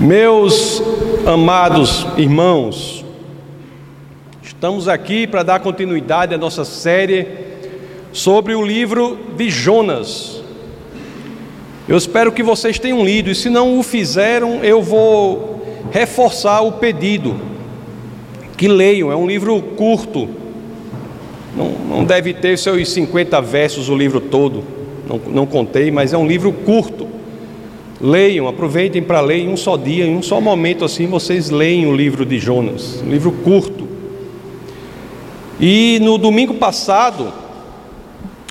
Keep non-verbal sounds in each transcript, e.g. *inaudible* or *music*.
Meus amados irmãos, estamos aqui para dar continuidade à nossa série sobre o livro de Jonas. Eu espero que vocês tenham lido, e se não o fizeram, eu vou reforçar o pedido. Que leiam, é um livro curto, não, não deve ter seus 50 versos o livro todo, não, não contei, mas é um livro curto. Leiam, aproveitem para ler em um só dia, em um só momento assim, vocês leem o livro de Jonas, um livro curto. E no domingo passado,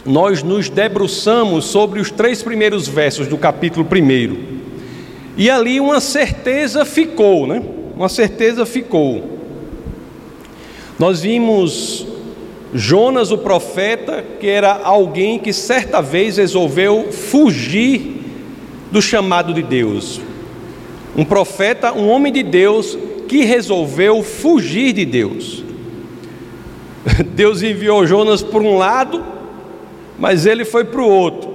nós nos debruçamos sobre os três primeiros versos do capítulo 1. E ali uma certeza ficou, né? Uma certeza ficou. Nós vimos Jonas, o profeta, que era alguém que certa vez resolveu fugir do chamado de Deus. Um profeta, um homem de Deus que resolveu fugir de Deus. *laughs* Deus enviou Jonas por um lado, mas ele foi para o outro.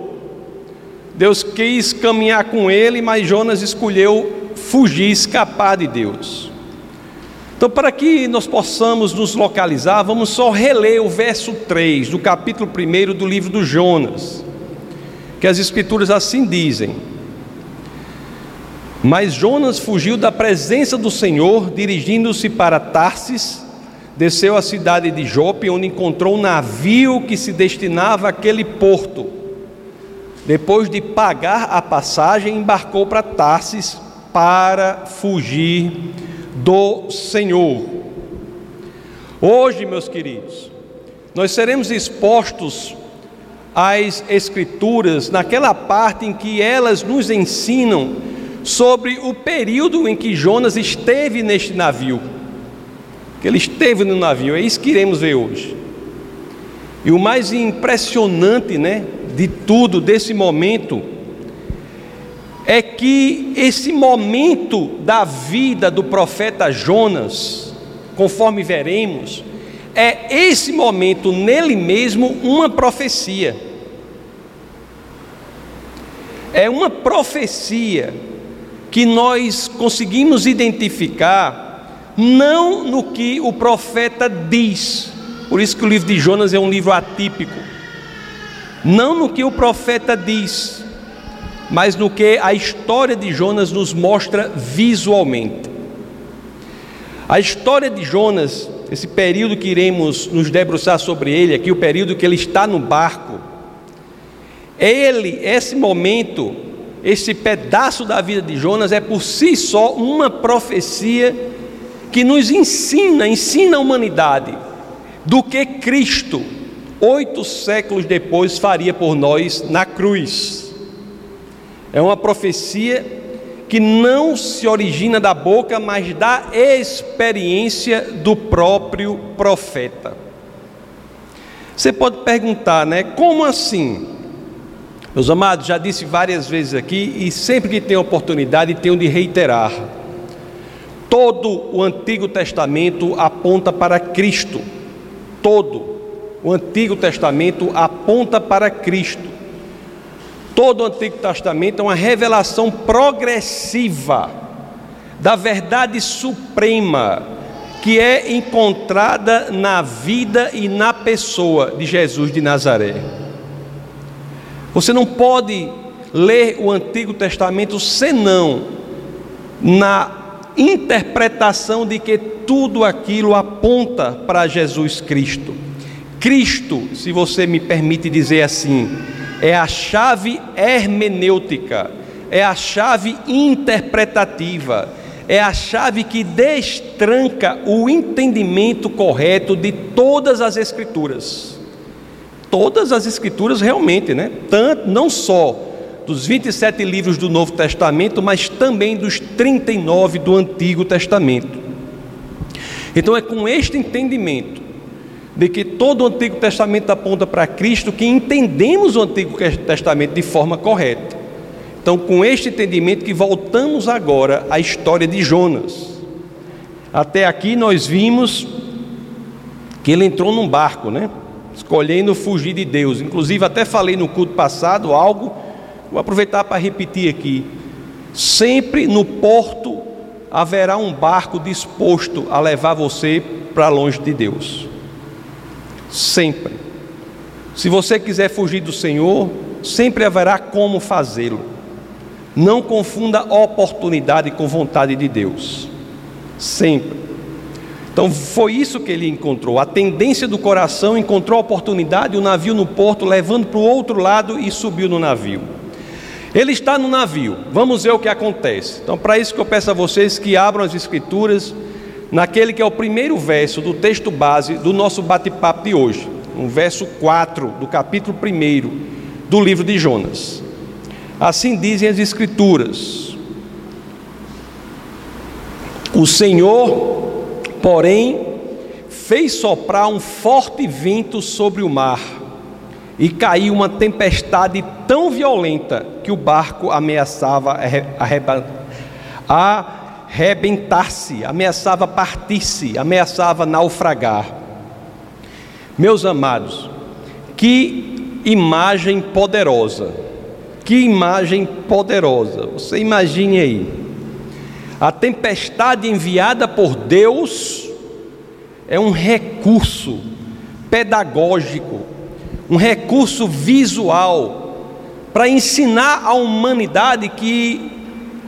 Deus quis caminhar com ele, mas Jonas escolheu fugir, escapar de Deus. Então, para que nós possamos nos localizar, vamos só reler o verso 3 do capítulo 1 do livro do Jonas, que as Escrituras assim dizem. Mas Jonas fugiu da presença do Senhor, dirigindo-se para Tarsis, desceu à cidade de Jope, onde encontrou um navio que se destinava àquele porto. Depois de pagar a passagem, embarcou para Tarsis para fugir do Senhor. Hoje, meus queridos, nós seremos expostos às Escrituras naquela parte em que elas nos ensinam sobre o período em que Jonas esteve neste navio. Que ele esteve no navio, é isso que iremos ver hoje. E o mais impressionante, né, de tudo desse momento é que esse momento da vida do profeta Jonas, conforme veremos, é esse momento nele mesmo uma profecia. É uma profecia que nós conseguimos identificar não no que o profeta diz, por isso que o livro de Jonas é um livro atípico, não no que o profeta diz, mas no que a história de Jonas nos mostra visualmente. A história de Jonas, esse período que iremos nos debruçar sobre ele aqui, o período que ele está no barco, ele, esse momento, esse pedaço da vida de Jonas é por si só uma profecia que nos ensina, ensina a humanidade do que Cristo, oito séculos depois, faria por nós na cruz. É uma profecia que não se origina da boca, mas da experiência do próprio profeta. Você pode perguntar, né? Como assim? Meus amados, já disse várias vezes aqui e sempre que tenho oportunidade tenho de reiterar. Todo o Antigo Testamento aponta para Cristo. Todo o Antigo Testamento aponta para Cristo. Todo o Antigo Testamento é uma revelação progressiva da verdade suprema que é encontrada na vida e na pessoa de Jesus de Nazaré. Você não pode ler o Antigo Testamento senão na interpretação de que tudo aquilo aponta para Jesus Cristo. Cristo, se você me permite dizer assim, é a chave hermenêutica, é a chave interpretativa, é a chave que destranca o entendimento correto de todas as Escrituras todas as escrituras realmente, né? Tanto, não só dos 27 livros do Novo Testamento, mas também dos 39 do Antigo Testamento. Então é com este entendimento de que todo o Antigo Testamento aponta para Cristo que entendemos o Antigo Testamento de forma correta. Então, com este entendimento que voltamos agora à história de Jonas. Até aqui nós vimos que ele entrou num barco, né? Escolhendo fugir de Deus. Inclusive, até falei no culto passado algo, vou aproveitar para repetir aqui. Sempre no porto haverá um barco disposto a levar você para longe de Deus. Sempre. Se você quiser fugir do Senhor, sempre haverá como fazê-lo. Não confunda oportunidade com vontade de Deus. Sempre. Então foi isso que ele encontrou. A tendência do coração encontrou a oportunidade, o navio no porto, levando para o outro lado e subiu no navio. Ele está no navio, vamos ver o que acontece. Então, para isso que eu peço a vocês que abram as escrituras, naquele que é o primeiro verso do texto base do nosso bate-papo de hoje, no verso 4 do capítulo 1 do livro de Jonas. Assim dizem as escrituras: O Senhor Porém, fez soprar um forte vento sobre o mar, e caiu uma tempestade tão violenta que o barco ameaçava arrebentar-se, ameaçava partir-se, ameaçava naufragar. Meus amados, que imagem poderosa, que imagem poderosa. Você imagine aí a tempestade enviada por Deus é um recurso pedagógico, um recurso visual para ensinar à humanidade que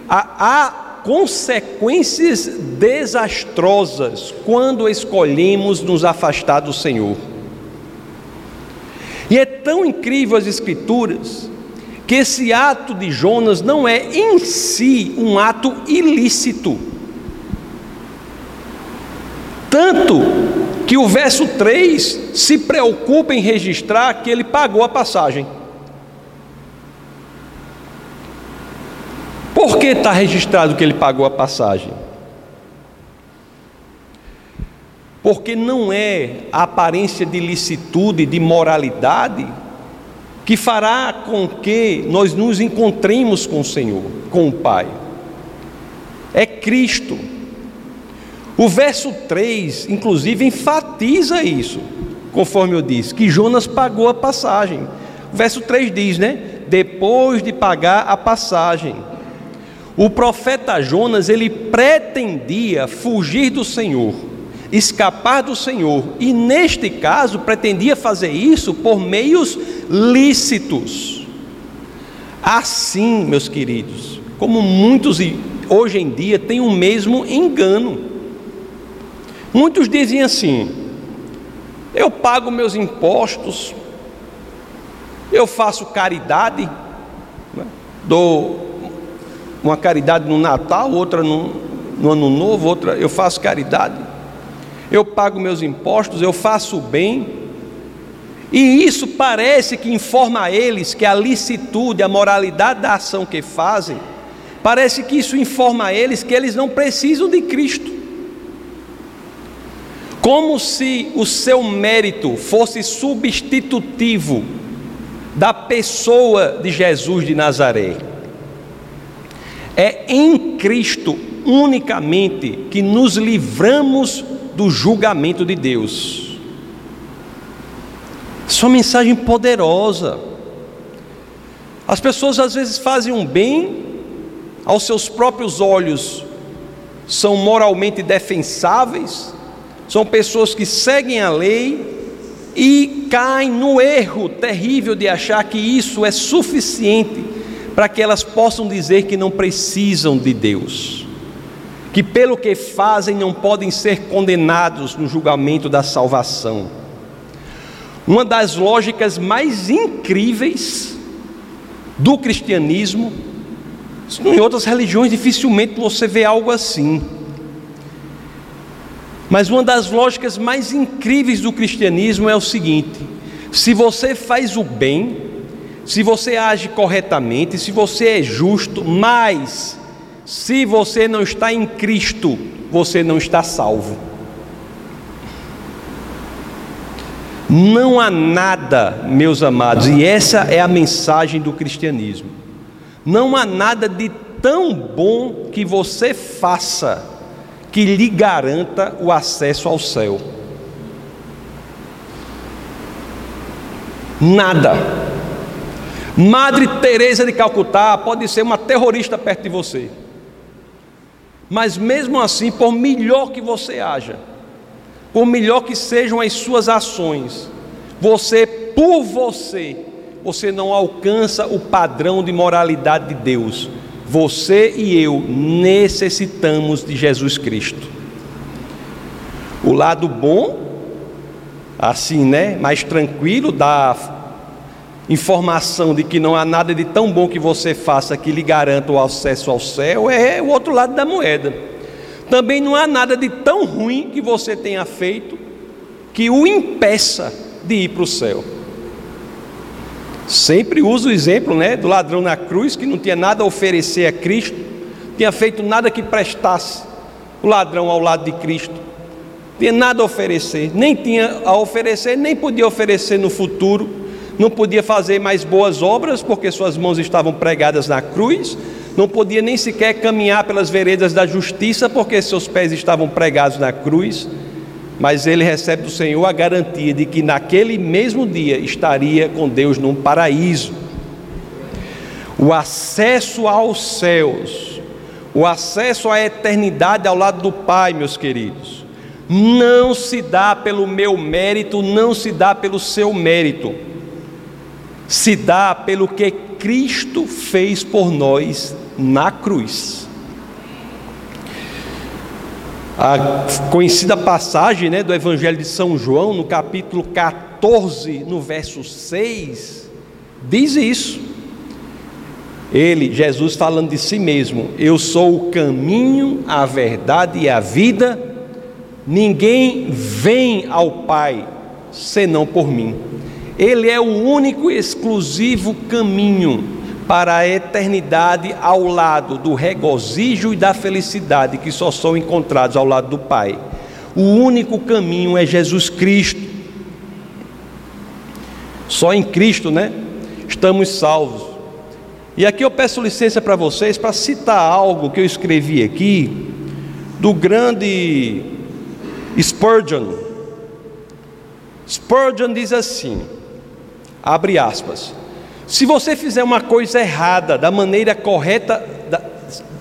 há consequências desastrosas quando escolhemos nos afastar do Senhor. E é tão incrível as Escrituras que esse ato de Jonas não é em si um ato ilícito. Tanto que o verso 3 se preocupa em registrar que ele pagou a passagem. Por que está registrado que ele pagou a passagem? Porque não é a aparência de licitude, de moralidade, que fará com que nós nos encontremos com o Senhor, com o Pai. É Cristo. O verso 3, inclusive, enfatiza isso, conforme eu disse, que Jonas pagou a passagem. O verso 3 diz, né? Depois de pagar a passagem. O profeta Jonas, ele pretendia fugir do Senhor escapar do Senhor, e neste caso pretendia fazer isso por meios lícitos. Assim, meus queridos, como muitos hoje em dia têm o mesmo engano. Muitos dizem assim: eu pago meus impostos, eu faço caridade, né? dou uma caridade no Natal, outra no, no Ano Novo, outra eu faço caridade eu pago meus impostos, eu faço o bem, e isso parece que informa a eles que a licitude, a moralidade da ação que fazem, parece que isso informa a eles que eles não precisam de Cristo. Como se o seu mérito fosse substitutivo da pessoa de Jesus de Nazaré. É em Cristo unicamente que nos livramos do julgamento de Deus. Isso é uma mensagem poderosa. As pessoas às vezes fazem um bem aos seus próprios olhos, são moralmente defensáveis, são pessoas que seguem a lei e caem no erro terrível de achar que isso é suficiente para que elas possam dizer que não precisam de Deus que pelo que fazem não podem ser condenados no julgamento da salvação. Uma das lógicas mais incríveis do cristianismo, em outras religiões dificilmente você vê algo assim. Mas uma das lógicas mais incríveis do cristianismo é o seguinte: se você faz o bem, se você age corretamente, se você é justo, mas se você não está em Cristo, você não está salvo. Não há nada, meus amados, e essa é a mensagem do cristianismo. Não há nada de tão bom que você faça que lhe garanta o acesso ao céu. Nada. Madre Teresa de Calcutá pode ser uma terrorista perto de você Mas mesmo assim, por melhor que você haja, por melhor que sejam as suas ações, você, por você, você não alcança o padrão de moralidade de Deus. Você e eu necessitamos de Jesus Cristo. O lado bom, assim, né, mais tranquilo, da informação de que não há nada de tão bom que você faça que lhe garanta o acesso ao céu, é o outro lado da moeda. Também não há nada de tão ruim que você tenha feito que o impeça de ir para o céu. Sempre uso o exemplo né, do ladrão na cruz que não tinha nada a oferecer a Cristo, tinha feito nada que prestasse o ladrão ao lado de Cristo, tinha nada a oferecer, nem tinha a oferecer, nem podia oferecer no futuro, não podia fazer mais boas obras porque suas mãos estavam pregadas na cruz, não podia nem sequer caminhar pelas veredas da justiça porque seus pés estavam pregados na cruz. Mas ele recebe do Senhor a garantia de que naquele mesmo dia estaria com Deus num paraíso. O acesso aos céus, o acesso à eternidade ao lado do Pai, meus queridos, não se dá pelo meu mérito, não se dá pelo seu mérito, se dá pelo que Cristo fez por nós na cruz. A conhecida passagem né, do Evangelho de São João, no capítulo 14, no verso 6, diz isso. Ele, Jesus, falando de si mesmo: Eu sou o caminho, a verdade e a vida, ninguém vem ao Pai senão por mim. Ele é o único e exclusivo caminho para a eternidade ao lado do regozijo e da felicidade que só são encontrados ao lado do Pai. O único caminho é Jesus Cristo. Só em Cristo, né? Estamos salvos. E aqui eu peço licença para vocês para citar algo que eu escrevi aqui do grande Spurgeon. Spurgeon diz assim: abre aspas. Se você fizer uma coisa errada da maneira correta, da,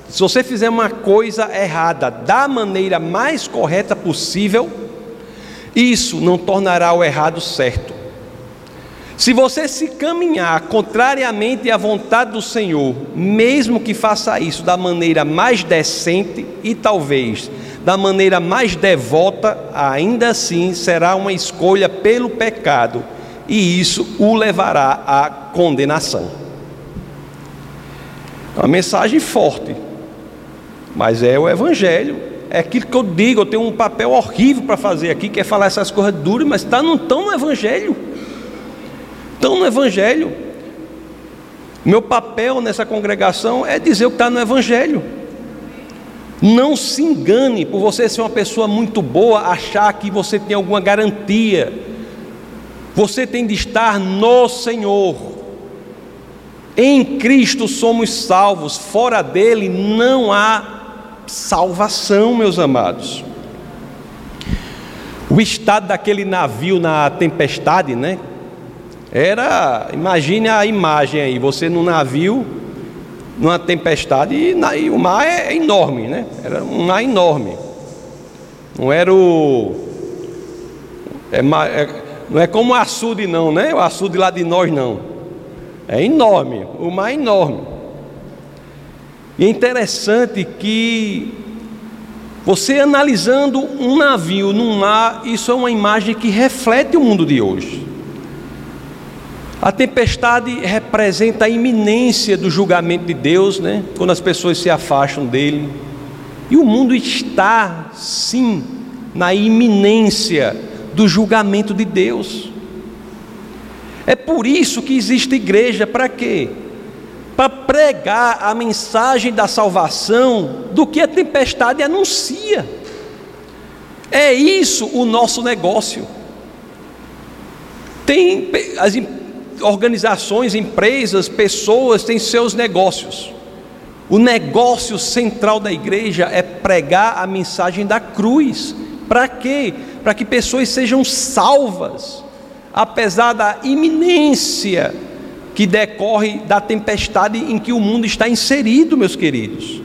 se você fizer uma coisa errada da maneira mais correta possível, isso não tornará o errado certo. Se você se caminhar contrariamente à vontade do Senhor, mesmo que faça isso da maneira mais decente e talvez da maneira mais devota, ainda assim será uma escolha pelo pecado e isso o levará à condenação. É uma mensagem forte, mas é o Evangelho, é aquilo que eu digo. Eu tenho um papel horrível para fazer aqui, que é falar essas coisas duras, mas está não tão no Evangelho. Estão no Evangelho. Meu papel nessa congregação é dizer o que está no Evangelho. Não se engane por você ser uma pessoa muito boa, achar que você tem alguma garantia você tem de estar no Senhor. Em Cristo somos salvos, fora dele não há salvação, meus amados. O estado daquele navio na tempestade, né? Era, imagine a imagem aí, você num navio, numa tempestade, e, e o mar é enorme, né? Era um mar enorme. Não era o. É, é, não é como o açude, não, né? O açude lá de nós, não. É enorme, o mar é enorme. E é interessante que você analisando um navio num mar, isso é uma imagem que reflete o mundo de hoje. A tempestade representa a iminência do julgamento de Deus, né? Quando as pessoas se afastam dele. E o mundo está, sim, na iminência do julgamento de Deus. É por isso que existe igreja, para quê? Para pregar a mensagem da salvação do que a tempestade anuncia. É isso o nosso negócio. Tem as organizações, empresas, pessoas têm seus negócios. O negócio central da igreja é pregar a mensagem da cruz. Para quê? Para que pessoas sejam salvas, apesar da iminência que decorre da tempestade em que o mundo está inserido, meus queridos.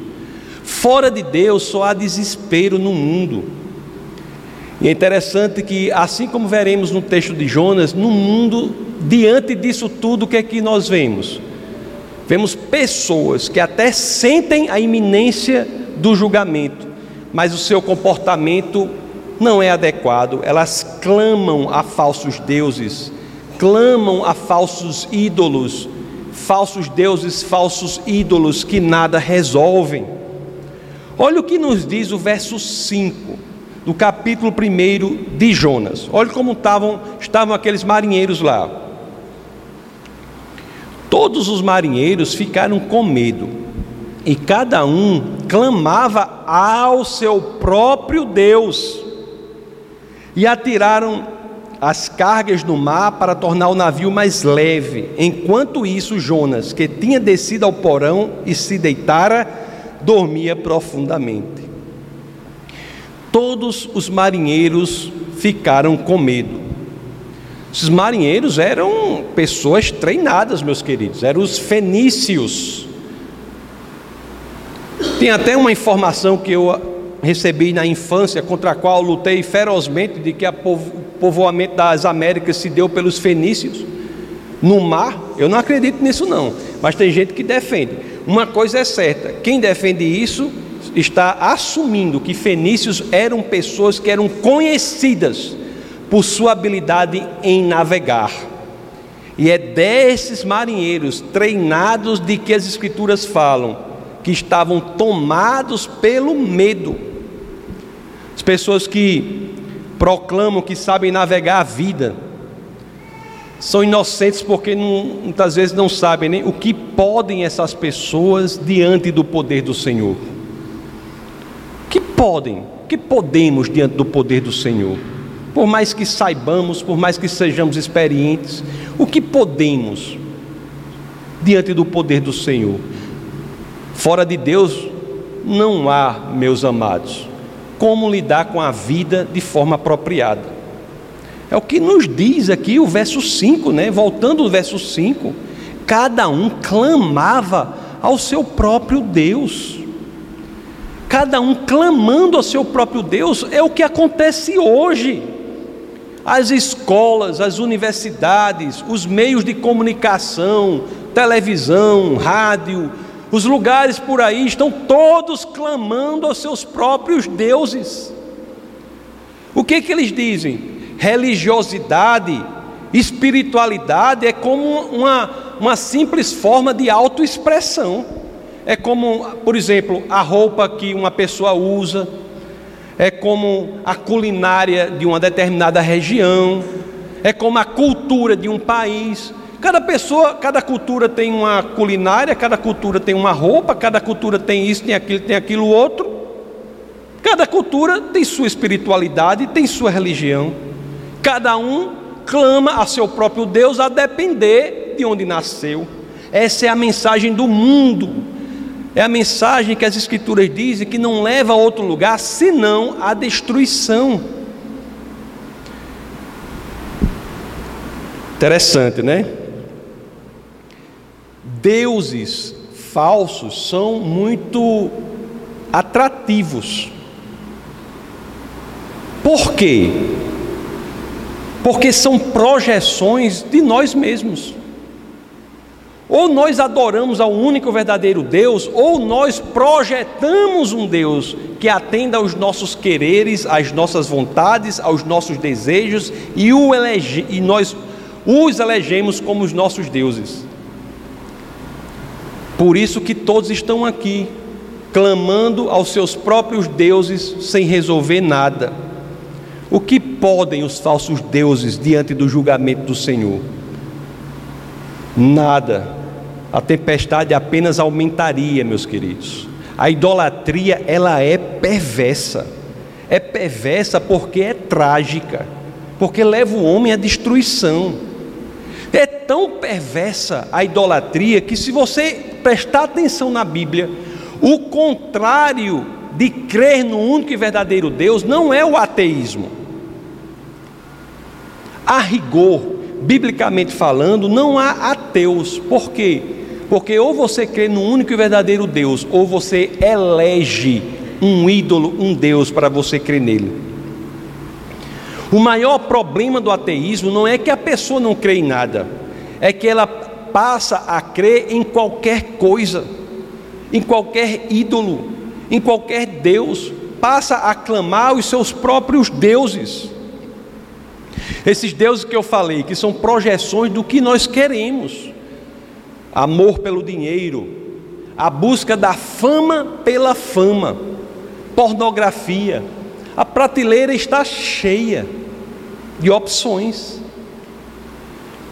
Fora de Deus só há desespero no mundo. E é interessante que, assim como veremos no texto de Jonas, no mundo, diante disso tudo, o que é que nós vemos? Vemos pessoas que até sentem a iminência do julgamento, mas o seu comportamento não é adequado, elas clamam a falsos deuses, clamam a falsos ídolos, falsos deuses, falsos ídolos que nada resolvem. Olha o que nos diz o verso 5 do capítulo 1 de Jonas. Olha como estavam, estavam aqueles marinheiros lá. Todos os marinheiros ficaram com medo, e cada um clamava ao seu próprio Deus, e atiraram as cargas no mar para tornar o navio mais leve. Enquanto isso, Jonas, que tinha descido ao porão e se deitara, dormia profundamente. Todos os marinheiros ficaram com medo. Esses marinheiros eram pessoas treinadas, meus queridos, eram os fenícios. Tem até uma informação que eu recebi na infância, contra a qual lutei ferozmente, de que o povoamento das Américas se deu pelos fenícios no mar. Eu não acredito nisso, não, mas tem gente que defende. Uma coisa é certa: quem defende isso está assumindo que fenícios eram pessoas que eram conhecidas por sua habilidade em navegar. E é desses marinheiros treinados de que as Escrituras falam, que estavam tomados pelo medo. As pessoas que proclamam que sabem navegar a vida, são inocentes porque não, muitas vezes não sabem nem o que podem essas pessoas diante do poder do Senhor. Que podem, que podemos diante do poder do Senhor? por mais que saibamos, por mais que sejamos experientes, o que podemos diante do poder do Senhor? Fora de Deus não há, meus amados, como lidar com a vida de forma apropriada. É o que nos diz aqui o verso 5, né? Voltando ao verso 5, cada um clamava ao seu próprio Deus. Cada um clamando ao seu próprio Deus é o que acontece hoje. As escolas, as universidades, os meios de comunicação, televisão, rádio, os lugares por aí estão todos clamando aos seus próprios deuses. O que que eles dizem? Religiosidade, espiritualidade é como uma, uma simples forma de autoexpressão. É como, por exemplo, a roupa que uma pessoa usa, é como a culinária de uma determinada região, é como a cultura de um país. Cada pessoa, cada cultura tem uma culinária, cada cultura tem uma roupa, cada cultura tem isso, tem aquilo, tem aquilo outro. Cada cultura tem sua espiritualidade, tem sua religião. Cada um clama a seu próprio Deus a depender de onde nasceu. Essa é a mensagem do mundo é a mensagem que as Escrituras dizem que não leva a outro lugar senão a destruição. Interessante, né? Deuses falsos são muito atrativos. Por quê? Porque são projeções de nós mesmos. Ou nós adoramos ao único verdadeiro Deus, ou nós projetamos um Deus que atenda aos nossos quereres, às nossas vontades, aos nossos desejos, e, elege, e nós os elegemos como os nossos deuses. Por isso que todos estão aqui, clamando aos seus próprios deuses sem resolver nada. O que podem os falsos deuses diante do julgamento do Senhor? Nada a tempestade apenas aumentaria, meus queridos. A idolatria, ela é perversa. É perversa porque é trágica, porque leva o homem à destruição. Tão perversa a idolatria que, se você prestar atenção na Bíblia, o contrário de crer no único e verdadeiro Deus não é o ateísmo. A rigor, biblicamente falando, não há ateus. Por quê? Porque ou você crê no único e verdadeiro Deus, ou você elege um ídolo, um Deus para você crer nele. O maior problema do ateísmo não é que a pessoa não crê em nada, é que ela passa a crer em qualquer coisa, em qualquer ídolo, em qualquer Deus, passa a clamar os seus próprios deuses. Esses deuses que eu falei, que são projeções do que nós queremos: amor pelo dinheiro, a busca da fama pela fama, pornografia. A prateleira está cheia de opções.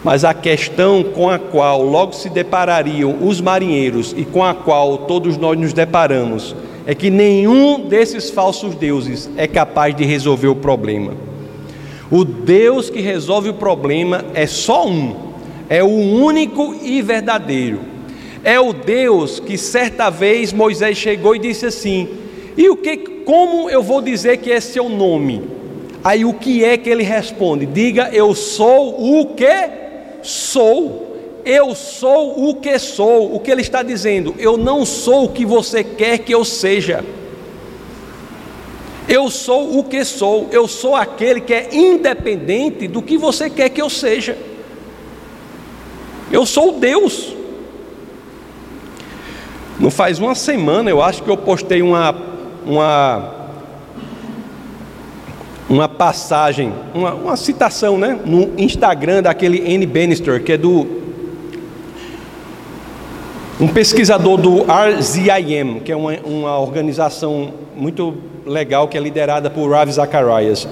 Mas a questão com a qual logo se deparariam os marinheiros e com a qual todos nós nos deparamos é que nenhum desses falsos deuses é capaz de resolver o problema. O Deus que resolve o problema é só um, é o único e verdadeiro. É o Deus que certa vez Moisés chegou e disse assim: "E o que como eu vou dizer que é seu nome?" Aí o que é que ele responde? Diga: "Eu sou o que sou." Eu sou o que sou. O que ele está dizendo? Eu não sou o que você quer que eu seja. Eu sou o que sou, eu sou aquele que é independente do que você quer que eu seja. Eu sou Deus. Não faz uma semana, eu acho que eu postei uma, uma, uma passagem, uma, uma citação, né? No Instagram daquele N. Bannister, que é do um pesquisador do RZIM, que é uma, uma organização muito legal que é liderada por Ravi Zacharias.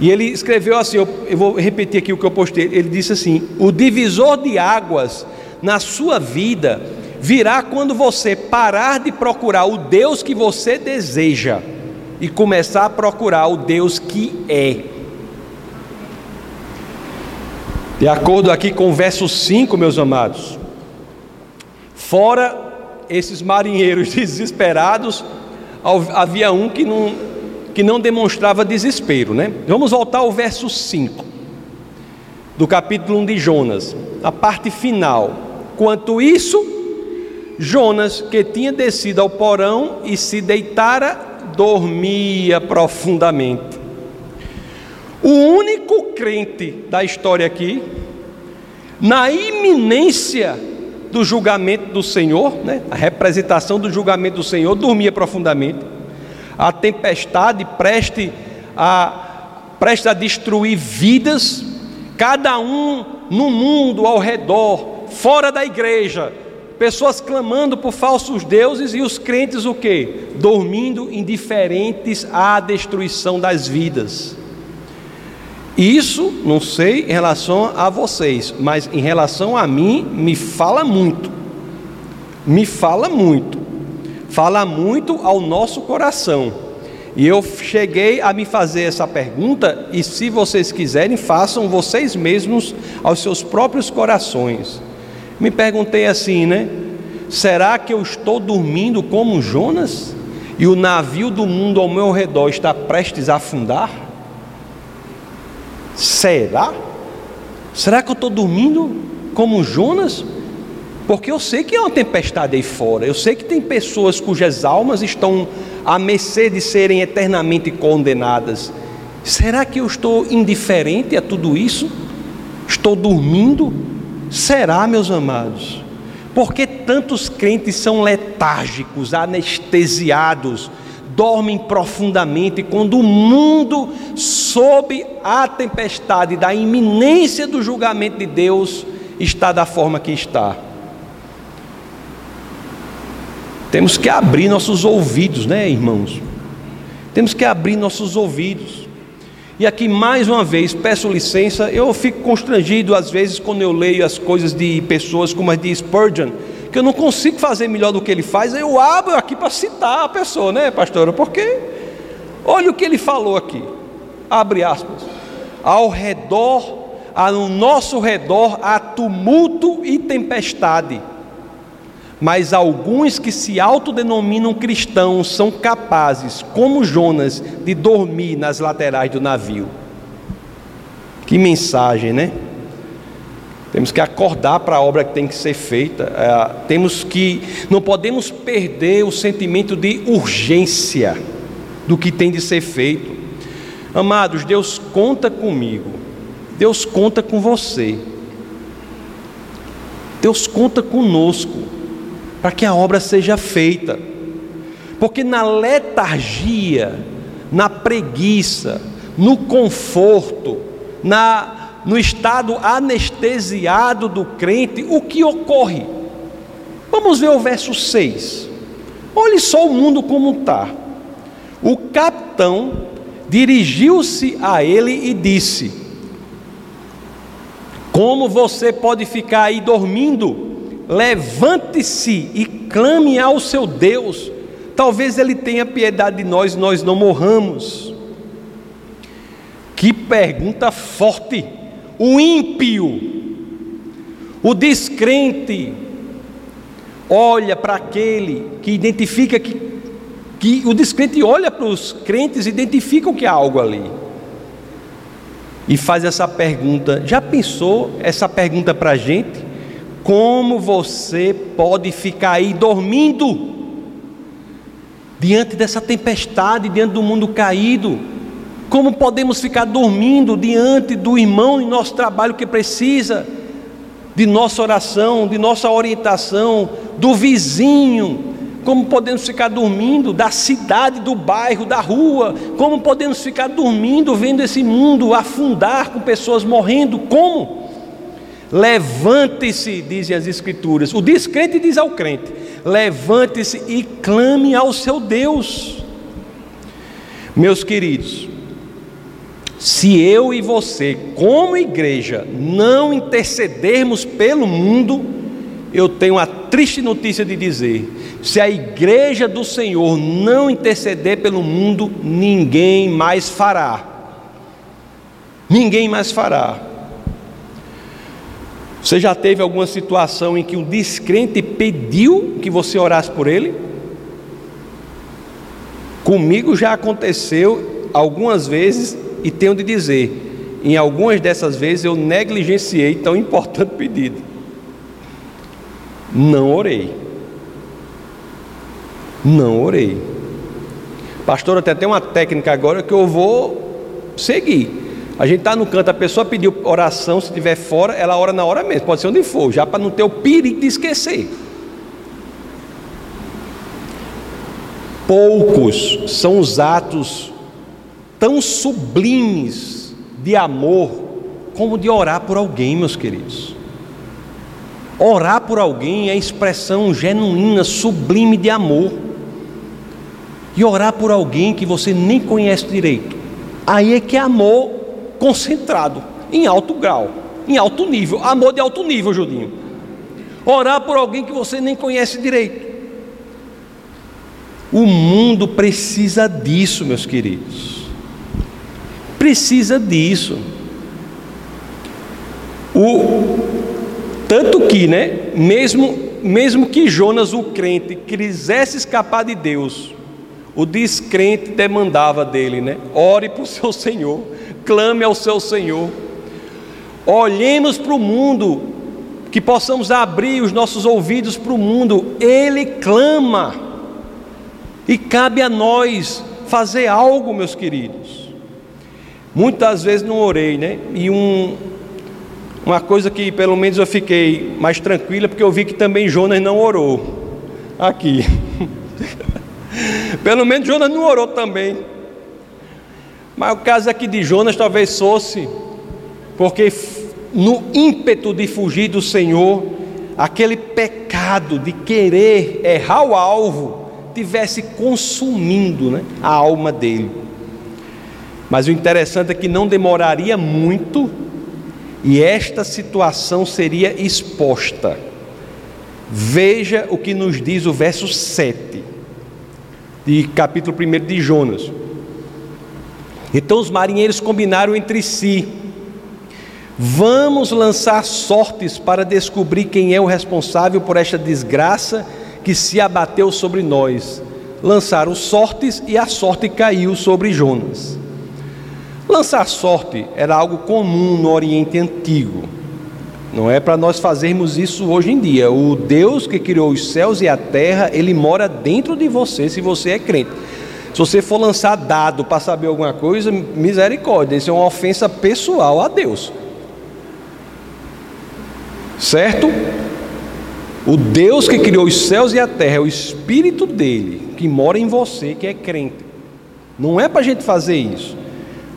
E ele escreveu assim, eu, eu vou repetir aqui o que eu postei. Ele disse assim: O divisor de águas na sua vida virá quando você parar de procurar o Deus que você deseja e começar a procurar o Deus que é. De acordo aqui com o verso 5, meus amados, fora esses marinheiros *laughs* desesperados, havia um que não, que não demonstrava desespero, né? Vamos voltar ao verso 5 do capítulo 1 de Jonas, a parte final. Quanto isso, Jonas, que tinha descido ao porão e se deitara, dormia profundamente. O único crente da história aqui, na iminência do julgamento do Senhor, né? a representação do julgamento do Senhor, dormia profundamente. A tempestade preste a, preste a destruir vidas, cada um no mundo ao redor, fora da igreja, pessoas clamando por falsos deuses e os crentes o que? Dormindo indiferentes à destruição das vidas. Isso, não sei em relação a vocês, mas em relação a mim, me fala muito. Me fala muito. Fala muito ao nosso coração. E eu cheguei a me fazer essa pergunta, e se vocês quiserem, façam vocês mesmos aos seus próprios corações. Me perguntei assim, né? Será que eu estou dormindo como Jonas? E o navio do mundo ao meu redor está prestes a afundar? Será? Será que eu estou dormindo como Jonas? Porque eu sei que é uma tempestade aí fora, eu sei que tem pessoas cujas almas estão à mercê de serem eternamente condenadas. Será que eu estou indiferente a tudo isso? Estou dormindo? Será, meus amados? Porque tantos crentes são letárgicos, anestesiados, dormem profundamente quando o mundo, sob a tempestade da iminência do julgamento de Deus, está da forma que está. Temos que abrir nossos ouvidos, né, irmãos? Temos que abrir nossos ouvidos. E aqui mais uma vez peço licença, eu fico constrangido às vezes quando eu leio as coisas de pessoas como as de Spurgeon, que eu não consigo fazer melhor do que ele faz, eu abro aqui para citar a pessoa, né, pastora? Porque olha o que ele falou aqui. Abre aspas. Ao redor, ao nosso redor há tumulto e tempestade. Mas alguns que se autodenominam cristãos são capazes, como Jonas, de dormir nas laterais do navio. Que mensagem, né? Temos que acordar para a obra que tem que ser feita. É, temos que, não podemos perder o sentimento de urgência do que tem de ser feito. Amados, Deus conta comigo. Deus conta com você. Deus conta conosco para que a obra seja feita. Porque na letargia, na preguiça, no conforto, na no estado anestesiado do crente, o que ocorre? Vamos ver o verso 6. Olhe só o mundo como está. O capitão dirigiu-se a ele e disse: Como você pode ficar aí dormindo? Levante-se e clame ao seu Deus. Talvez ele tenha piedade de nós e nós não morramos. Que pergunta forte! O ímpio, o descrente, olha para aquele que identifica que, que o descrente olha para os crentes e identificam que há algo ali. E faz essa pergunta. Já pensou essa pergunta para a gente? Como você pode ficar aí dormindo diante dessa tempestade, diante do mundo caído? Como podemos ficar dormindo diante do irmão em nosso trabalho que precisa de nossa oração, de nossa orientação, do vizinho? Como podemos ficar dormindo da cidade, do bairro, da rua? Como podemos ficar dormindo vendo esse mundo afundar com pessoas morrendo? Como? Levante-se, dizem as Escrituras. O descrente diz ao crente: levante-se e clame ao seu Deus. Meus queridos, se eu e você, como igreja, não intercedermos pelo mundo, eu tenho a triste notícia de dizer: se a igreja do Senhor não interceder pelo mundo, ninguém mais fará. Ninguém mais fará. Você já teve alguma situação em que um descrente pediu que você orasse por ele? Comigo já aconteceu algumas vezes e tenho de dizer, em algumas dessas vezes eu negligenciei tão importante pedido. Não orei. Não orei. Pastor, até tem uma técnica agora que eu vou seguir. A gente está no canto, a pessoa pediu oração, se estiver fora, ela ora na hora mesmo, pode ser onde for, já para não ter o perigo de esquecer. Poucos são os atos tão sublimes de amor como de orar por alguém, meus queridos. Orar por alguém é expressão genuína, sublime de amor. E orar por alguém que você nem conhece direito, aí é que é amor concentrado, em alto grau, em alto nível, amor de alto nível, Judinho. Orar por alguém que você nem conhece direito. O mundo precisa disso, meus queridos precisa disso. O, tanto que, né, mesmo, mesmo que Jonas, o crente, quisesse escapar de Deus, o descrente demandava dele, né? Ore para o seu *laughs* Senhor, clame ao seu Senhor. Olhemos para o mundo, que possamos abrir os nossos ouvidos para o mundo. Ele clama, e cabe a nós fazer algo, meus queridos. Muitas vezes não orei, né? E um, uma coisa que pelo menos eu fiquei mais tranquila, porque eu vi que também Jonas não orou. Aqui. *laughs* pelo menos Jonas não orou também. Mas o caso aqui de Jonas talvez fosse porque no ímpeto de fugir do Senhor, aquele pecado de querer errar o alvo tivesse consumindo né, a alma dele. Mas o interessante é que não demoraria muito e esta situação seria exposta. Veja o que nos diz o verso 7 de capítulo 1 de Jonas. Então os marinheiros combinaram entre si: Vamos lançar sortes para descobrir quem é o responsável por esta desgraça que se abateu sobre nós. Lançaram sortes e a sorte caiu sobre Jonas. Lançar sorte era algo comum no Oriente Antigo. Não é para nós fazermos isso hoje em dia. O Deus que criou os céus e a terra, ele mora dentro de você se você é crente. Se você for lançar dado para saber alguma coisa, misericórdia, isso é uma ofensa pessoal a Deus. Certo? O Deus que criou os céus e a terra é o Espírito dele que mora em você, que é crente. Não é para a gente fazer isso.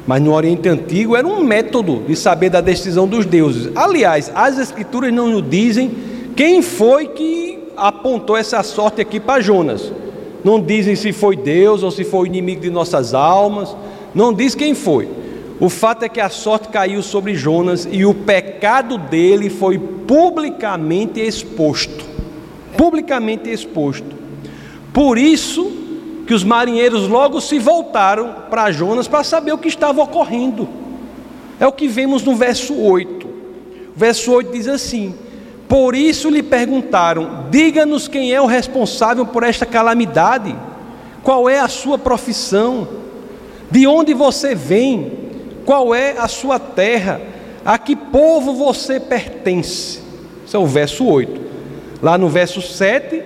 Mas no Oriente Antigo era um método de saber da decisão dos deuses. Aliás, as Escrituras não nos dizem quem foi que apontou essa sorte aqui para Jonas. Não dizem se foi Deus ou se foi o inimigo de nossas almas. Não diz quem foi. O fato é que a sorte caiu sobre Jonas e o pecado dele foi publicamente exposto. Publicamente exposto. Por isso que os marinheiros logo se voltaram para Jonas para saber o que estava ocorrendo. É o que vemos no verso 8. O verso 8 diz assim: Por isso lhe perguntaram: Diga-nos quem é o responsável por esta calamidade, qual é a sua profissão, de onde você vem, qual é a sua terra, a que povo você pertence. Esse é o verso 8. Lá no verso 7,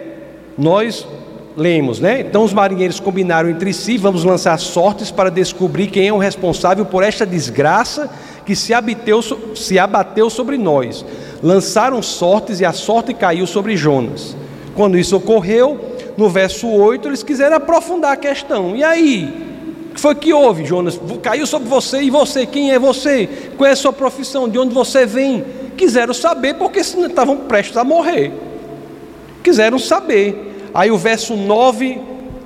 nós lemos, né? Então os marinheiros combinaram entre si: vamos lançar sortes para descobrir quem é o responsável por esta desgraça que se, abateu, se abateu sobre nós. Lançaram sortes e a sorte caiu sobre Jonas. Quando isso ocorreu, no verso 8, eles quiseram aprofundar a questão. E aí? Que foi que houve, Jonas? Caiu sobre você e você? Quem é você? Qual é a sua profissão? De onde você vem? Quiseram saber porque estavam prestes a morrer. Quiseram saber. Aí o verso 9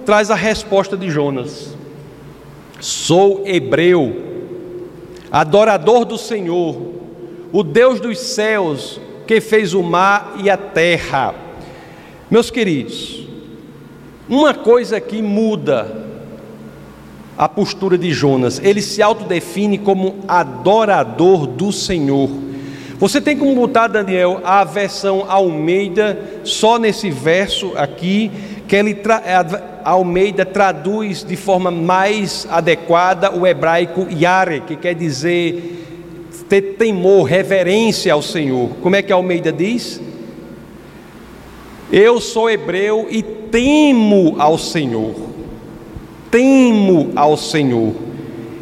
traz a resposta de Jonas: Sou hebreu, adorador do Senhor, o Deus dos céus, que fez o mar e a terra. Meus queridos, uma coisa que muda a postura de Jonas, ele se autodefine como adorador do Senhor. Você tem como botar, Daniel, a versão Almeida, só nesse verso aqui, que ele tra Almeida traduz de forma mais adequada o hebraico Yare, que quer dizer ter temor, reverência ao Senhor. Como é que Almeida diz? Eu sou hebreu e temo ao Senhor. Temo ao Senhor.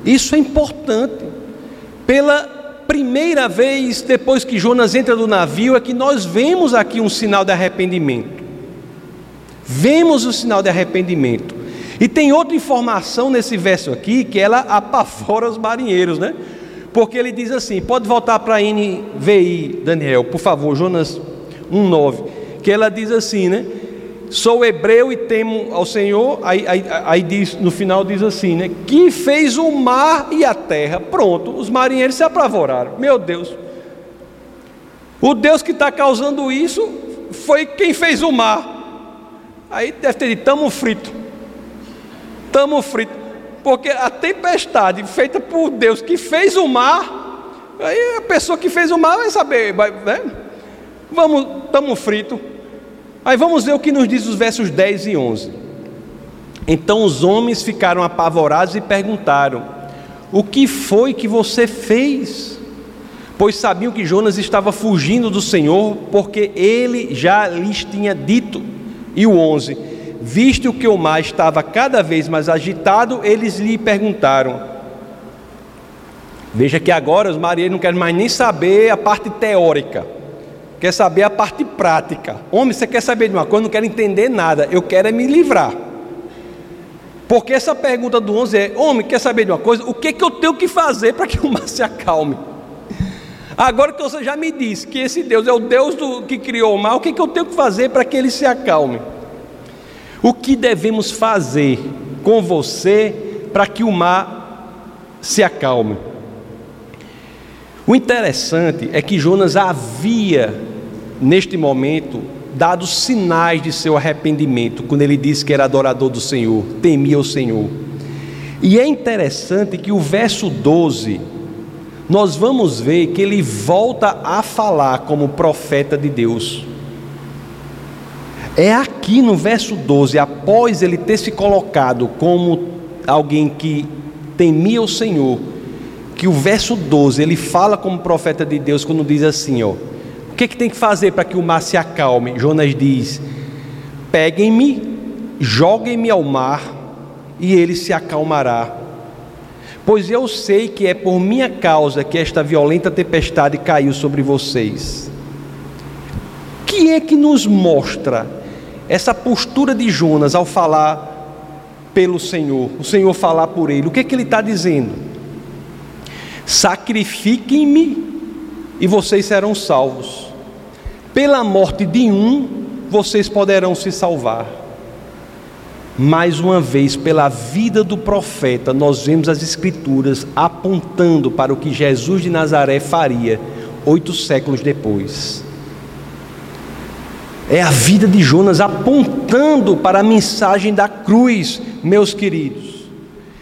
Isso é importante. Pela primeira vez depois que Jonas entra do navio é que nós vemos aqui um sinal de arrependimento. Vemos o sinal de arrependimento. E tem outra informação nesse verso aqui que ela apavora os marinheiros, né? Porque ele diz assim: pode voltar para a NVI, Daniel, por favor, Jonas 1,9. Que ela diz assim, né? Sou hebreu e temo ao Senhor. Aí, aí, aí, diz, no final diz assim, né? Que fez o mar e a terra. Pronto, os marinheiros se apavoraram. Meu Deus. O Deus que está causando isso foi quem fez o mar. Aí deve ter dito, tamo frito. Tamo frito. Porque a tempestade feita por Deus que fez o mar, aí a pessoa que fez o mar vai saber, vai, né? Vamos, tamo frito. Aí vamos ver o que nos diz os versos 10 e 11. Então os homens ficaram apavorados e perguntaram: O que foi que você fez? Pois sabiam que Jonas estava fugindo do Senhor, porque ele já lhes tinha dito. E o 11: Visto que o mar estava cada vez mais agitado, eles lhe perguntaram. Veja que agora os marinheiros não querem mais nem saber a parte teórica quer saber a parte prática. Homem, você quer saber de uma coisa, não quer entender nada, eu quero é me livrar. Porque essa pergunta do 11 é: Homem, quer saber de uma coisa? O que, que eu tenho que fazer para que o mar se acalme? Agora que você já me disse que esse Deus é o Deus do, que criou o mar, o que, que eu tenho que fazer para que ele se acalme? O que devemos fazer com você para que o mar se acalme? O interessante é que Jonas havia, neste momento, dado sinais de seu arrependimento, quando ele disse que era adorador do Senhor, temia o Senhor. E é interessante que o verso 12, nós vamos ver que ele volta a falar como profeta de Deus. É aqui no verso 12, após ele ter se colocado como alguém que temia o Senhor, que o verso 12 ele fala como profeta de Deus quando diz assim, ó: que, é que tem que fazer para que o mar se acalme? Jonas diz: Peguem-me, joguem-me ao mar, e ele se acalmará. Pois eu sei que é por minha causa que esta violenta tempestade caiu sobre vocês. O que é que nos mostra essa postura de Jonas ao falar pelo Senhor, o Senhor falar por ele? O que é que ele está dizendo? Sacrifiquem-me e vocês serão salvos pela morte de um, vocês poderão se salvar. Mais uma vez, pela vida do profeta, nós vemos as Escrituras apontando para o que Jesus de Nazaré faria oito séculos depois. É a vida de Jonas apontando para a mensagem da cruz, meus queridos.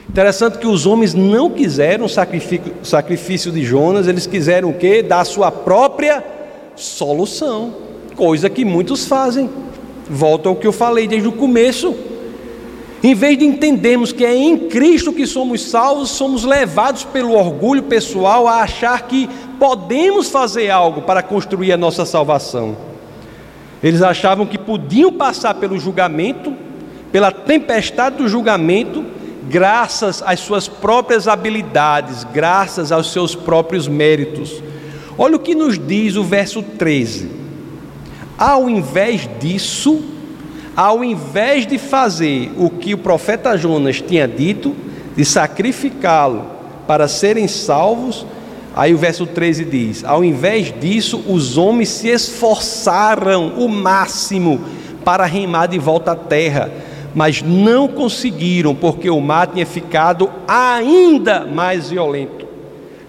Interessante que os homens não quiseram o sacrifício de Jonas, eles quiseram o quê? Dar a sua própria solução, coisa que muitos fazem. Volto ao que eu falei desde o começo. Em vez de entendermos que é em Cristo que somos salvos, somos levados pelo orgulho pessoal a achar que podemos fazer algo para construir a nossa salvação. Eles achavam que podiam passar pelo julgamento, pela tempestade do julgamento, graças às suas próprias habilidades, graças aos seus próprios méritos. Olha o que nos diz o verso 13. Ao invés disso, ao invés de fazer o que o profeta Jonas tinha dito, de sacrificá-lo para serem salvos, aí o verso 13 diz: ao invés disso, os homens se esforçaram o máximo para remar de volta à terra, mas não conseguiram, porque o mar tinha ficado ainda mais violento.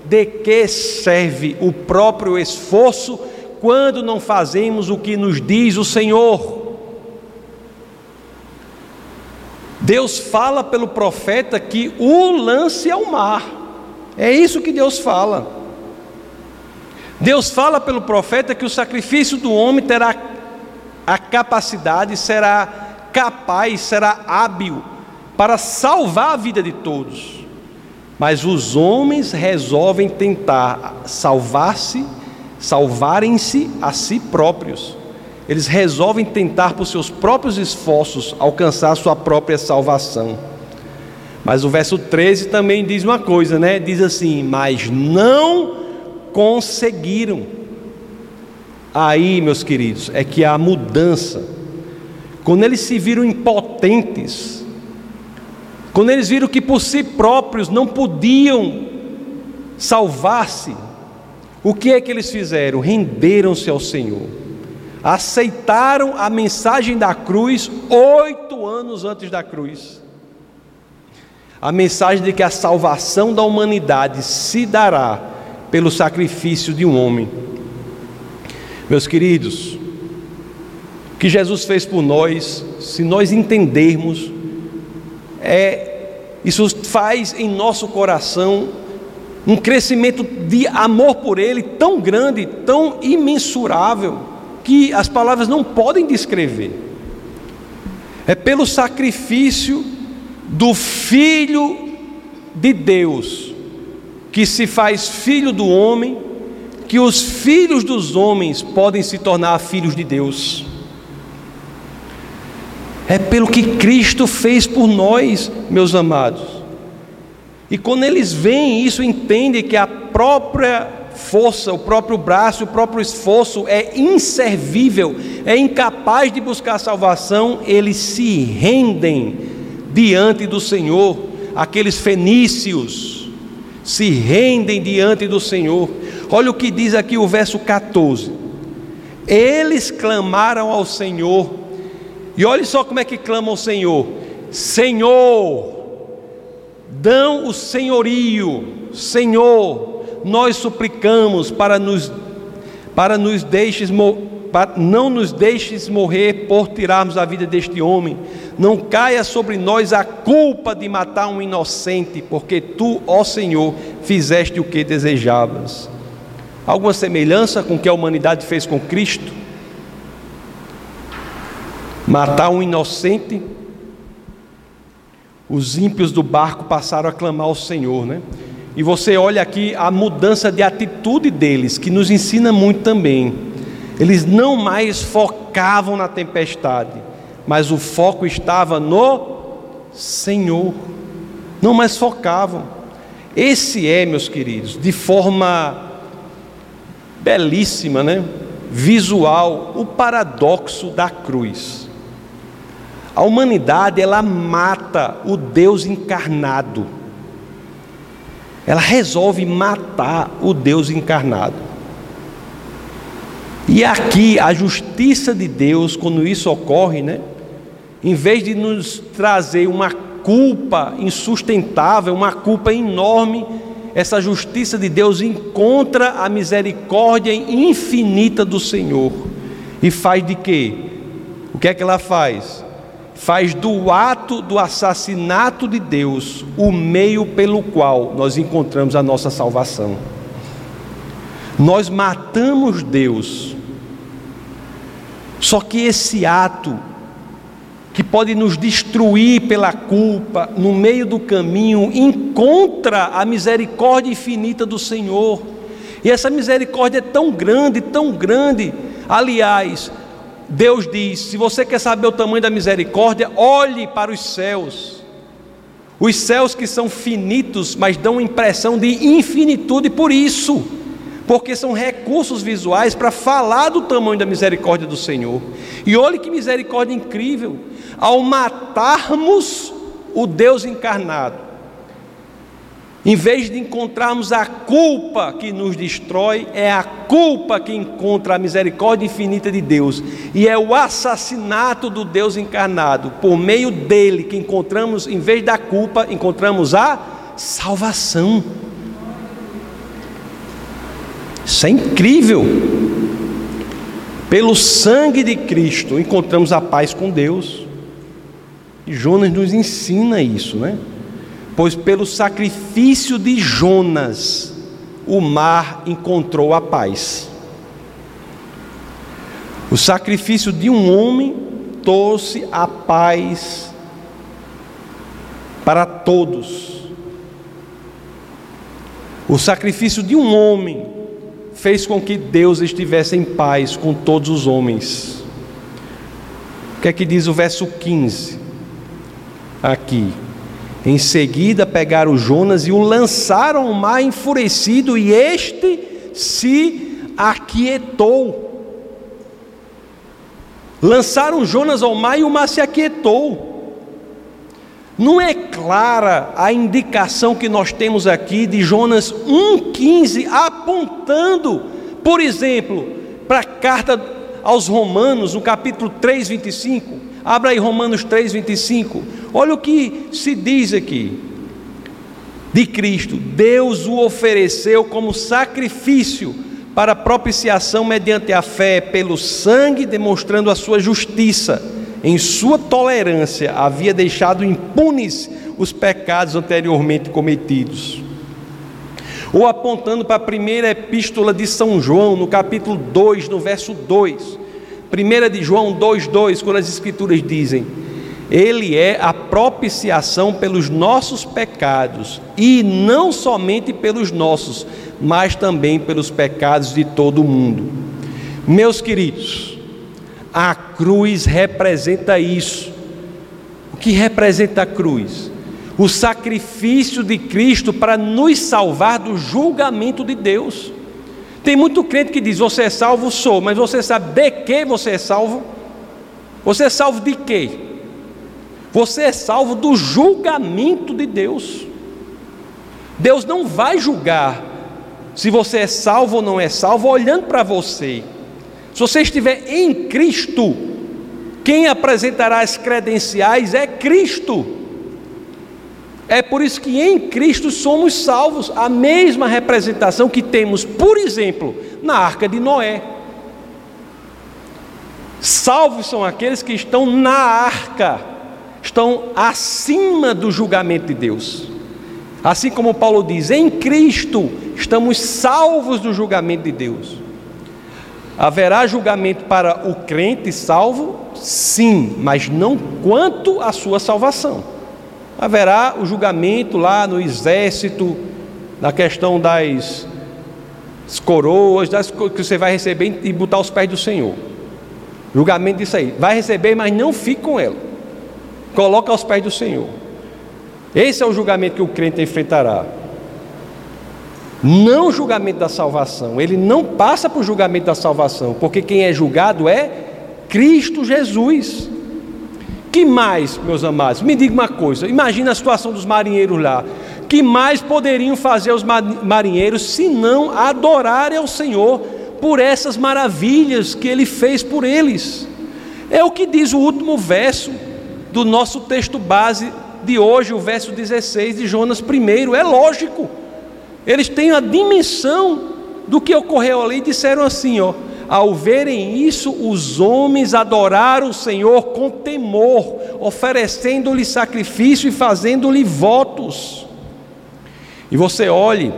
De que serve o próprio esforço quando não fazemos o que nos diz o Senhor? Deus fala pelo profeta que o lance ao mar. É isso que Deus fala. Deus fala pelo profeta que o sacrifício do homem terá a capacidade, será capaz, será hábil para salvar a vida de todos. Mas os homens resolvem tentar salvar-se, salvarem-se a si próprios. Eles resolvem tentar por seus próprios esforços alcançar sua própria salvação. Mas o verso 13 também diz uma coisa, né? Diz assim: "Mas não conseguiram". Aí, meus queridos, é que há mudança. Quando eles se viram impotentes, quando eles viram que por si próprios não podiam salvar-se, o que é que eles fizeram? Renderam-se ao Senhor, aceitaram a mensagem da cruz oito anos antes da cruz. A mensagem de que a salvação da humanidade se dará pelo sacrifício de um homem. Meus queridos, o que Jesus fez por nós, se nós entendermos, é, isso faz em nosso coração um crescimento de amor por Ele tão grande, tão imensurável, que as palavras não podem descrever. É pelo sacrifício do Filho de Deus, que se faz filho do homem, que os filhos dos homens podem se tornar filhos de Deus é pelo que Cristo fez por nós, meus amados. E quando eles veem isso, entendem que a própria força, o próprio braço, o próprio esforço é inservível, é incapaz de buscar salvação, eles se rendem diante do Senhor. Aqueles fenícios se rendem diante do Senhor. Olha o que diz aqui o verso 14: Eles clamaram ao Senhor e olhe só como é que clama o Senhor: Senhor, dão o senhorio, Senhor, nós suplicamos para nos para nos deixes não nos deixes morrer por tirarmos a vida deste homem. Não caia sobre nós a culpa de matar um inocente, porque tu, ó Senhor, fizeste o que desejavas. Alguma semelhança com o que a humanidade fez com Cristo? Matar um inocente, os ímpios do barco passaram a clamar ao Senhor, né? E você olha aqui a mudança de atitude deles, que nos ensina muito também. Eles não mais focavam na tempestade, mas o foco estava no Senhor. Não mais focavam. Esse é, meus queridos, de forma belíssima, né? Visual, o paradoxo da cruz. A humanidade ela mata o Deus encarnado. Ela resolve matar o Deus encarnado. E aqui a justiça de Deus, quando isso ocorre, né? Em vez de nos trazer uma culpa insustentável, uma culpa enorme, essa justiça de Deus encontra a misericórdia infinita do Senhor e faz de quê? O que é que ela faz? Faz do ato do assassinato de Deus o meio pelo qual nós encontramos a nossa salvação. Nós matamos Deus só que esse ato, que pode nos destruir pela culpa, no meio do caminho, encontra a misericórdia infinita do Senhor. E essa misericórdia é tão grande, tão grande. Aliás, Deus diz: se você quer saber o tamanho da misericórdia, olhe para os céus. Os céus que são finitos, mas dão impressão de infinitude por isso porque são recursos visuais para falar do tamanho da misericórdia do Senhor. E olhe que misericórdia incrível, ao matarmos o Deus encarnado, em vez de encontrarmos a culpa que nos destrói, é a culpa que encontra a misericórdia infinita de Deus, e é o assassinato do Deus encarnado, por meio dele que encontramos, em vez da culpa, encontramos a salvação. Isso é incrível. Pelo sangue de Cristo encontramos a paz com Deus. E Jonas nos ensina isso, né? Pois pelo sacrifício de Jonas o mar encontrou a paz. O sacrifício de um homem trouxe a paz para todos. O sacrifício de um homem fez com que Deus estivesse em paz com todos os homens. O que é que diz o verso 15? Aqui. Em seguida pegaram Jonas e o lançaram ao mar enfurecido, e este se aquietou. Lançaram Jonas ao mar e o mar se aquietou. Não é clara a indicação que nós temos aqui de Jonas 1,15 apontando, por exemplo, para a carta aos Romanos, no capítulo 3, 25. Abra aí Romanos 3, 25. Olha o que se diz aqui de Cristo: Deus o ofereceu como sacrifício para propiciação mediante a fé pelo sangue, demonstrando a sua justiça em sua tolerância, havia deixado impunes os pecados anteriormente cometidos. Ou apontando para a primeira epístola de São João, no capítulo 2, no verso 2. Primeira de João 2:2, quando as escrituras dizem: Ele é a propiciação pelos nossos pecados, e não somente pelos nossos, mas também pelos pecados de todo o mundo. Meus queridos, a cruz representa isso. O que representa a cruz? O sacrifício de Cristo para nos salvar do julgamento de Deus. Tem muito crente que diz: Você é salvo, sou, mas você sabe de que você é salvo? Você é salvo de quê? Você é salvo do julgamento de Deus. Deus não vai julgar se você é salvo ou não é salvo olhando para você. Se você estiver em Cristo, quem apresentará as credenciais é Cristo. É por isso que em Cristo somos salvos, a mesma representação que temos, por exemplo, na arca de Noé. Salvos são aqueles que estão na arca, estão acima do julgamento de Deus. Assim como Paulo diz, em Cristo estamos salvos do julgamento de Deus. Haverá julgamento para o crente salvo? Sim, mas não quanto à sua salvação. Haverá o julgamento lá no exército, na questão das as coroas, das que você vai receber e botar aos pés do Senhor. Julgamento disso aí. Vai receber, mas não fique com ela. Coloca aos pés do Senhor. Esse é o julgamento que o crente enfrentará. Não o julgamento da salvação. Ele não passa por julgamento da salvação, porque quem é julgado é Cristo Jesus. Que mais, meus amados? Me diga uma coisa. Imagina a situação dos marinheiros lá que mais poderiam fazer os marinheiros se não adorarem ao Senhor por essas maravilhas que ele fez por eles? É o que diz o último verso do nosso texto base de hoje, o verso 16 de Jonas I. É lógico, eles têm a dimensão do que ocorreu ali e disseram assim: ó, ao verem isso, os homens adoraram o Senhor com temor, oferecendo-lhe sacrifício e fazendo-lhe votos. E você olhe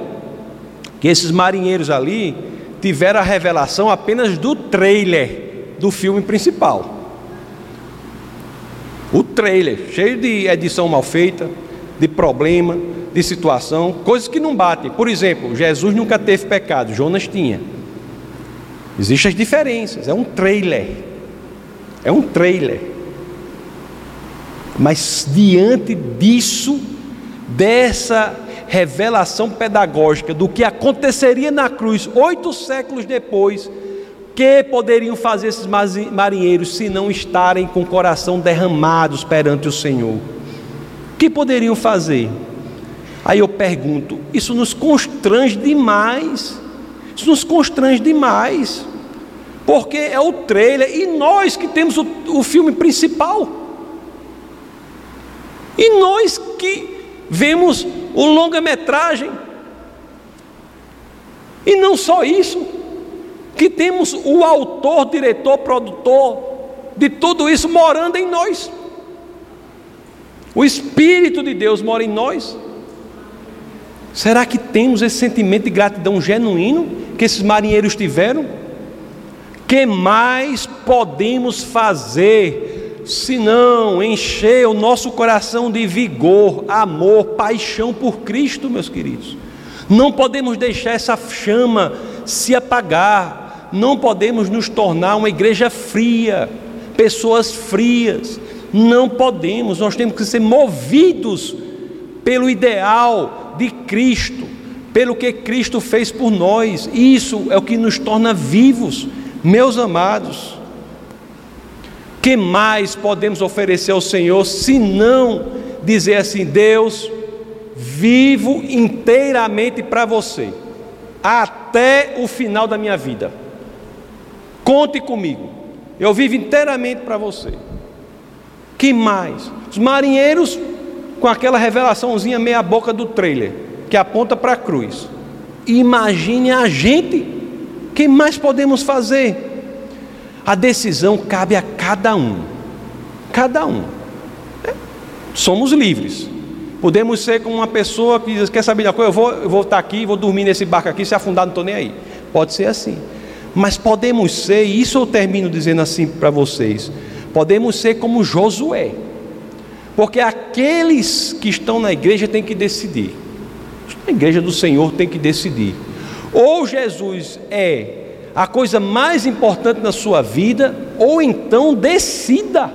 que esses marinheiros ali tiveram a revelação apenas do trailer do filme principal. O trailer, cheio de edição mal feita, de problema, de situação, coisas que não batem. Por exemplo, Jesus nunca teve pecado, Jonas tinha. Existem as diferenças, é um trailer. É um trailer. Mas diante disso, dessa revelação pedagógica do que aconteceria na cruz oito séculos depois, que poderiam fazer esses marinheiros se não estarem com o coração derramados perante o Senhor? O que poderiam fazer? Aí eu pergunto: isso nos constrange demais, isso nos constrange demais, porque é o trailer e nós que temos o, o filme principal, e nós que vemos o longa-metragem. E não só isso, que temos o autor, diretor, produtor de tudo isso morando em nós. O Espírito de Deus mora em nós. Será que temos esse sentimento de gratidão genuíno que esses marinheiros tiveram? Que mais podemos fazer se não encher o nosso coração de vigor, amor, paixão por Cristo, meus queridos. Não podemos deixar essa chama se apagar, não podemos nos tornar uma igreja fria, pessoas frias. Não podemos, nós temos que ser movidos pelo ideal de Cristo, pelo que Cristo fez por nós. Isso é o que nos torna vivos, meus amados que mais podemos oferecer ao Senhor se não dizer assim: Deus, vivo inteiramente para você, até o final da minha vida. Conte comigo, eu vivo inteiramente para você. Que mais? Os marinheiros com aquela revelaçãozinha meia boca do trailer, que aponta para a cruz. Imagine a gente, que mais podemos fazer? A decisão cabe a cada um. Cada um. É. Somos livres. Podemos ser como uma pessoa que diz: Quer saber de uma coisa? Eu vou, eu vou estar aqui, vou dormir nesse barco aqui, se afundar, não estou nem aí. Pode ser assim. Mas podemos ser, e isso eu termino dizendo assim para vocês: podemos ser como Josué. Porque aqueles que estão na igreja têm que decidir. A igreja do Senhor tem que decidir. Ou Jesus é a coisa mais importante na sua vida, ou então decida,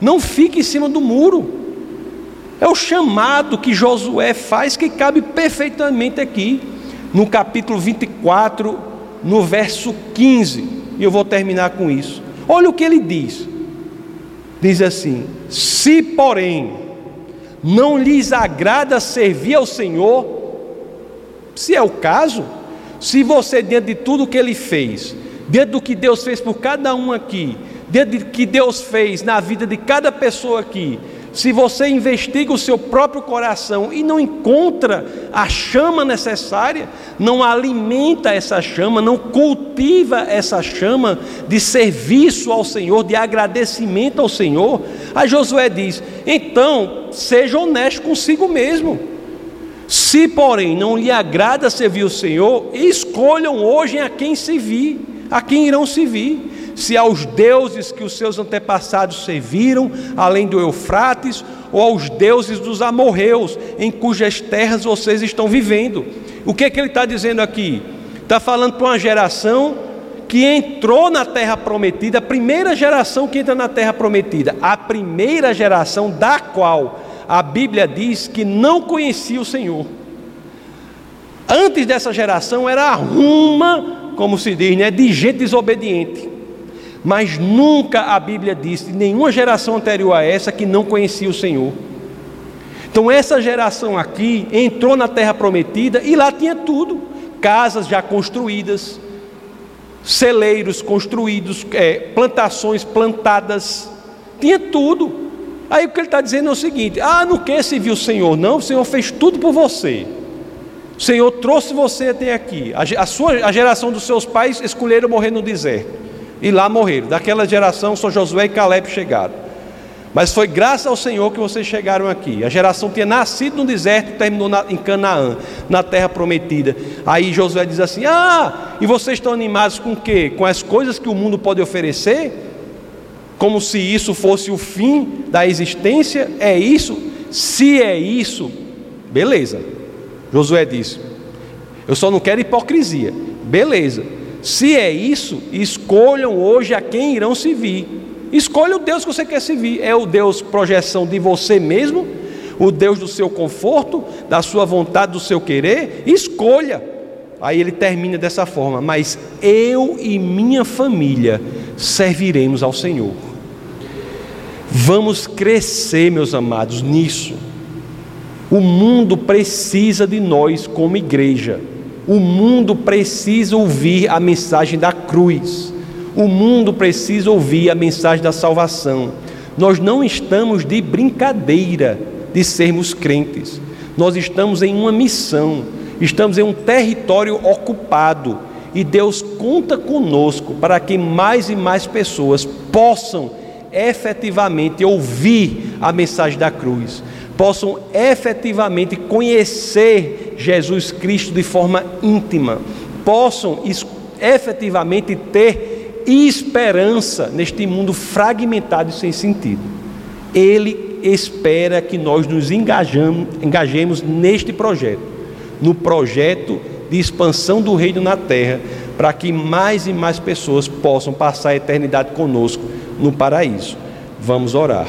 não fique em cima do muro. É o chamado que Josué faz que cabe perfeitamente aqui, no capítulo 24, no verso 15, e eu vou terminar com isso. Olha o que ele diz: diz assim: Se, porém, não lhes agrada servir ao Senhor, se é o caso, se você, diante de tudo que ele fez, diante do que Deus fez por cada um aqui, diante do que Deus fez na vida de cada pessoa aqui, se você investiga o seu próprio coração e não encontra a chama necessária, não alimenta essa chama, não cultiva essa chama de serviço ao Senhor, de agradecimento ao Senhor, aí Josué diz: então seja honesto consigo mesmo. Se, porém, não lhe agrada servir o Senhor, escolham hoje a quem servir, a quem irão servir. Se aos deuses que os seus antepassados serviram, além do Eufrates, ou aos deuses dos amorreus, em cujas terras vocês estão vivendo. O que é que ele está dizendo aqui? Está falando para uma geração que entrou na terra prometida, a primeira geração que entra na terra prometida, a primeira geração da qual a Bíblia diz que não conhecia o Senhor. Antes dessa geração era a ruma, como se diz, né, de gente desobediente. Mas nunca a Bíblia diz, nenhuma geração anterior a essa, que não conhecia o Senhor. Então essa geração aqui entrou na terra prometida e lá tinha tudo: casas já construídas, celeiros construídos, é, plantações plantadas, tinha tudo. Aí o que ele está dizendo é o seguinte: ah, não quer servir o Senhor, não, o Senhor fez tudo por você. O Senhor trouxe você até aqui. A, sua, a geração dos seus pais escolheram morrer no deserto. E lá morreram. Daquela geração, só Josué e Caleb chegaram. Mas foi graças ao Senhor que vocês chegaram aqui. A geração tinha nascido no deserto e terminou na, em Canaã, na terra prometida. Aí Josué diz assim: Ah, e vocês estão animados com o quê? Com as coisas que o mundo pode oferecer? Como se isso fosse o fim da existência? É isso? Se é isso, beleza. Josué disse: Eu só não quero hipocrisia. Beleza. Se é isso, escolham hoje a quem irão servir. Escolha o Deus que você quer servir. É o Deus projeção de você mesmo, o Deus do seu conforto, da sua vontade, do seu querer. Escolha. Aí ele termina dessa forma: Mas eu e minha família serviremos ao Senhor. Vamos crescer, meus amados, nisso. O mundo precisa de nós como igreja. O mundo precisa ouvir a mensagem da cruz. O mundo precisa ouvir a mensagem da salvação. Nós não estamos de brincadeira de sermos crentes. Nós estamos em uma missão, estamos em um território ocupado e Deus conta conosco para que mais e mais pessoas possam efetivamente ouvir a mensagem da cruz possam efetivamente conhecer Jesus Cristo de forma íntima, possam efetivamente ter esperança neste mundo fragmentado e sem sentido. Ele espera que nós nos engajamos, engajemos neste projeto, no projeto de expansão do reino na terra, para que mais e mais pessoas possam passar a eternidade conosco no paraíso. Vamos orar.